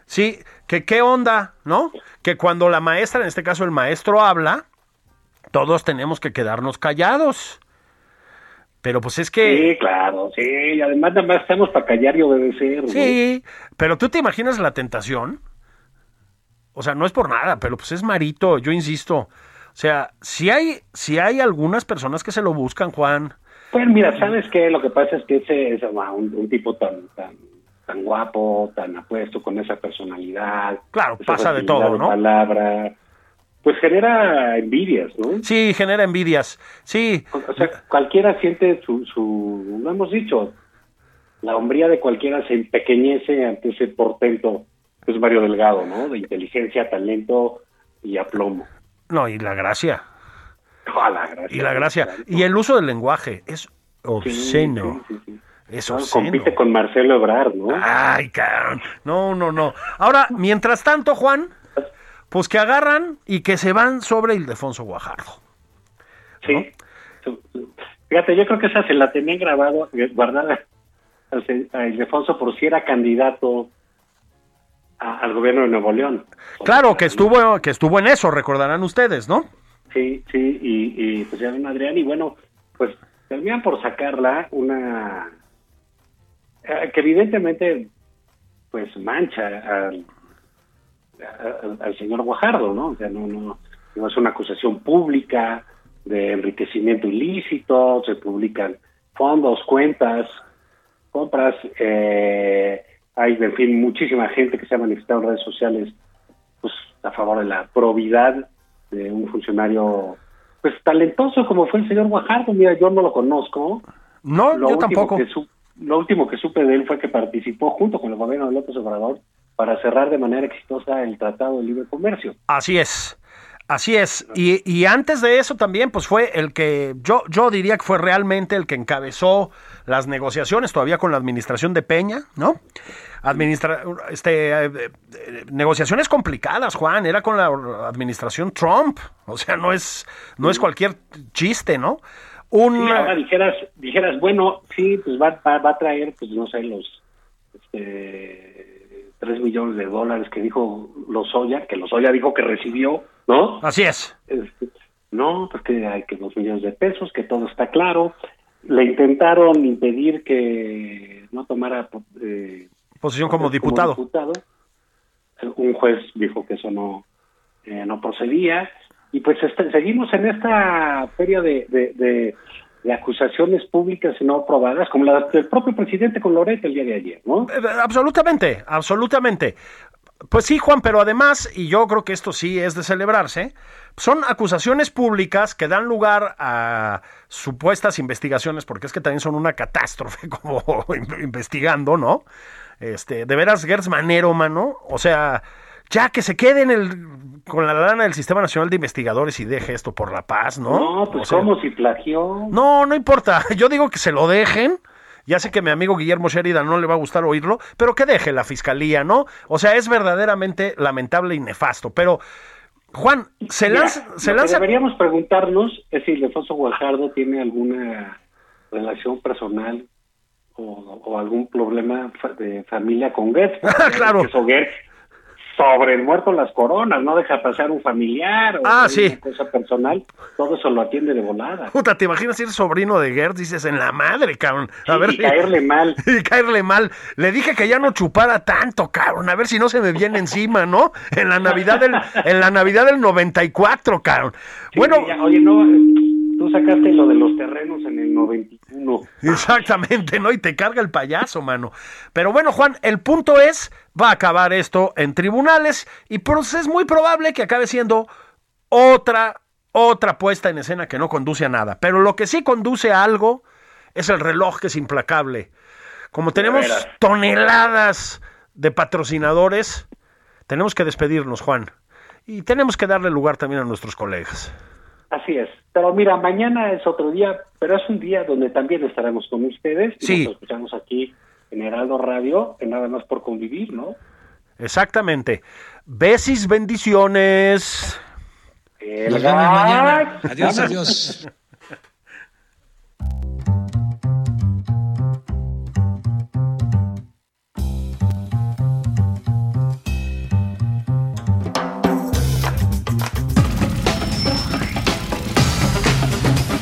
Speaker 2: sí, que qué onda, ¿no? Que cuando la maestra, en este caso el maestro, habla, todos tenemos que quedarnos callados. Pero pues es que...
Speaker 3: Sí, claro, sí, y además nada más estamos para callar y obedecer. ¿no?
Speaker 2: Sí, pero tú te imaginas la tentación. O sea, no es por nada, pero pues es Marito, yo insisto. O sea, si hay, si hay algunas personas que se lo buscan, Juan.
Speaker 3: Pues mira, ¿sabes qué? Lo que pasa es que ese es un, un tipo tan, tan, tan guapo, tan apuesto, con esa personalidad.
Speaker 2: Claro, pasa de todo,
Speaker 3: de
Speaker 2: ¿no?
Speaker 3: Palabra, pues genera envidias, ¿no?
Speaker 2: Sí, genera envidias, sí.
Speaker 3: O sea, cualquiera siente su, su, lo hemos dicho, la hombría de cualquiera se empequeñece ante ese portento que es Mario Delgado, ¿no? De inteligencia, talento y aplomo.
Speaker 2: No, y la gracia.
Speaker 3: Oh, la gracia
Speaker 2: y la gracia. Y el uso del lenguaje es obsceno.
Speaker 3: Sí, sí, sí,
Speaker 2: es
Speaker 3: no, compite con Marcelo Ebrard, ¿no?
Speaker 2: Ay, cabrón. No, no, no. Ahora, mientras tanto, Juan, pues que agarran y que se van sobre Ildefonso Guajardo.
Speaker 3: ¿no? Sí. Fíjate, yo creo que esa se la tenían grabado, guardada a Ildefonso por si era candidato a, al gobierno de Nuevo León.
Speaker 2: Claro, que estuvo, que estuvo en eso, recordarán ustedes, ¿no?
Speaker 3: Sí, sí, y, y pues ya ven Adrián, y bueno, pues terminan por sacarla una eh, que evidentemente pues mancha al al, al señor Guajardo, ¿no? O sea, no, no, no es una acusación pública de enriquecimiento ilícito, se publican fondos, cuentas, compras, eh, hay, en fin, muchísima gente que se ha manifestado en redes sociales pues a favor de la probidad de un funcionario pues talentoso como fue el señor Guajardo, mira, yo no lo conozco.
Speaker 2: No,
Speaker 3: lo
Speaker 2: yo tampoco.
Speaker 3: Su, lo último que supe de él fue que participó junto con el gobierno de López Obrador para cerrar de manera exitosa el Tratado de Libre Comercio.
Speaker 2: Así es. Así es. Y, y, antes de eso también, pues fue el que, yo, yo diría que fue realmente el que encabezó las negociaciones todavía con la administración de Peña, ¿no? Administra este, eh, eh, negociaciones complicadas, Juan, era con la administración Trump, o sea, no es, no es cualquier chiste, ¿no?
Speaker 3: Un... Sí, ahora dijeras, dijeras, bueno, sí, pues va, va, va a traer, pues no sé, los, este, 3 millones de dólares que dijo Lozoya, que Lozoya dijo que recibió, ¿no?
Speaker 2: Así es.
Speaker 3: Este, no, pues que hay que dos millones de pesos, que todo está claro. Le intentaron impedir que no tomara eh,
Speaker 2: posición como diputado.
Speaker 3: Un juez dijo que eso no, eh, no procedía. Y pues este, seguimos en esta feria de, de, de, de, acusaciones públicas no probadas, como la del propio presidente con Loreto el día de ayer, ¿no?
Speaker 2: Absolutamente, absolutamente. Pues sí, Juan, pero además, y yo creo que esto sí es de celebrarse, son acusaciones públicas que dan lugar a supuestas investigaciones, porque es que también son una catástrofe como investigando, ¿no? Este, de veras, Gers Manero, mano, o sea, ya que se quede en el, con la lana del Sistema Nacional de Investigadores y deje esto por la paz, ¿no?
Speaker 3: No, pues
Speaker 2: O sea,
Speaker 3: ¿cómo si plagió?
Speaker 2: No, no importa. Yo digo que se lo dejen. Ya sé que mi amigo Guillermo Sheridan no le va a gustar oírlo, pero que deje la fiscalía, ¿no? O sea, es verdaderamente lamentable y nefasto. Pero, Juan, se
Speaker 3: Mira,
Speaker 2: lanza... se lanza...
Speaker 3: deberíamos preguntarnos es si Ildefonso Guajardo tiene alguna relación personal o, o algún problema de familia con Goetz.
Speaker 2: Claro.
Speaker 3: Goetz, sobre el muerto las coronas, no deja pasar un familiar o
Speaker 2: Ah,
Speaker 3: una
Speaker 2: sí.
Speaker 3: cosa personal, todo eso lo atiende de volada.
Speaker 2: Puta, ¿te imaginas ser sobrino de Gert? Dices, en la madre, cabrón. A
Speaker 3: Sí,
Speaker 2: ver
Speaker 3: y caerle mal.
Speaker 2: Y caerle mal. Le dije que ya no chupara tanto, cabrón. A ver si no se me viene encima, ¿no? En la Navidad del, en la Navidad del 94, cabrón.
Speaker 3: Sí,
Speaker 2: bueno,
Speaker 3: ya, oye, no, tú sacaste lo de los 91.
Speaker 2: Exactamente, ¿no? Y te carga el payaso, mano. Pero bueno, Juan, el punto es, va a acabar esto en tribunales y pues es muy probable que acabe siendo otra, otra puesta en escena que no conduce a nada. Pero lo que sí conduce a algo es el reloj que es implacable. Como tenemos toneladas de patrocinadores, tenemos que despedirnos, Juan. Y tenemos que darle lugar también a nuestros colegas.
Speaker 3: Así es. Pero mira, mañana es otro día, pero es un día donde también estaremos con ustedes. Y
Speaker 2: Sí.
Speaker 3: Nos escuchamos aquí en Heraldo Radio, en nada más por convivir, ¿no?
Speaker 2: Exactamente. Besis, bendiciones.
Speaker 3: El
Speaker 4: Nos vemos mañana. Adiós, adiós.